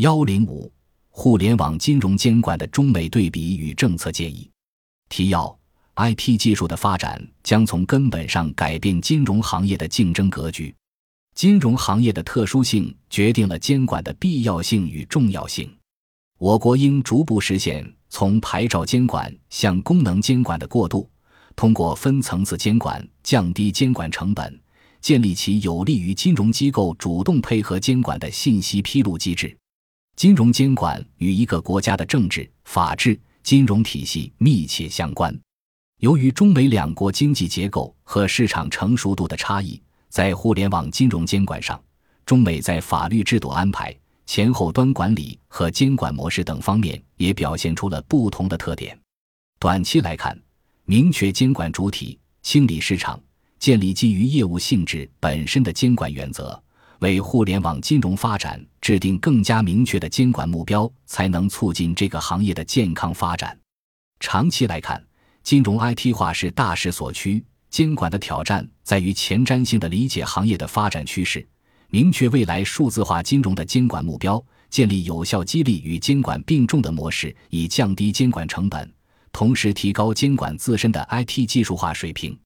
幺零五，互联网金融监管的中美对比与政策建议。提要：IT 技术的发展将从根本上改变金融行业的竞争格局。金融行业的特殊性决定了监管的必要性与重要性。我国应逐步实现从牌照监管向功能监管的过渡，通过分层次监管降低监管成本，建立起有利于金融机构主动配合监管的信息披露机制。金融监管与一个国家的政治、法治、金融体系密切相关。由于中美两国经济结构和市场成熟度的差异，在互联网金融监管上，中美在法律制度安排、前后端管理和监管模式等方面也表现出了不同的特点。短期来看，明确监管主体、清理市场、建立基于业务性质本身的监管原则。为互联网金融发展制定更加明确的监管目标，才能促进这个行业的健康发展。长期来看，金融 IT 化是大势所趋，监管的挑战在于前瞻性的理解行业的发展趋势，明确未来数字化金融的监管目标，建立有效激励与监管并重的模式，以降低监管成本，同时提高监管自身的 IT 技术化水平。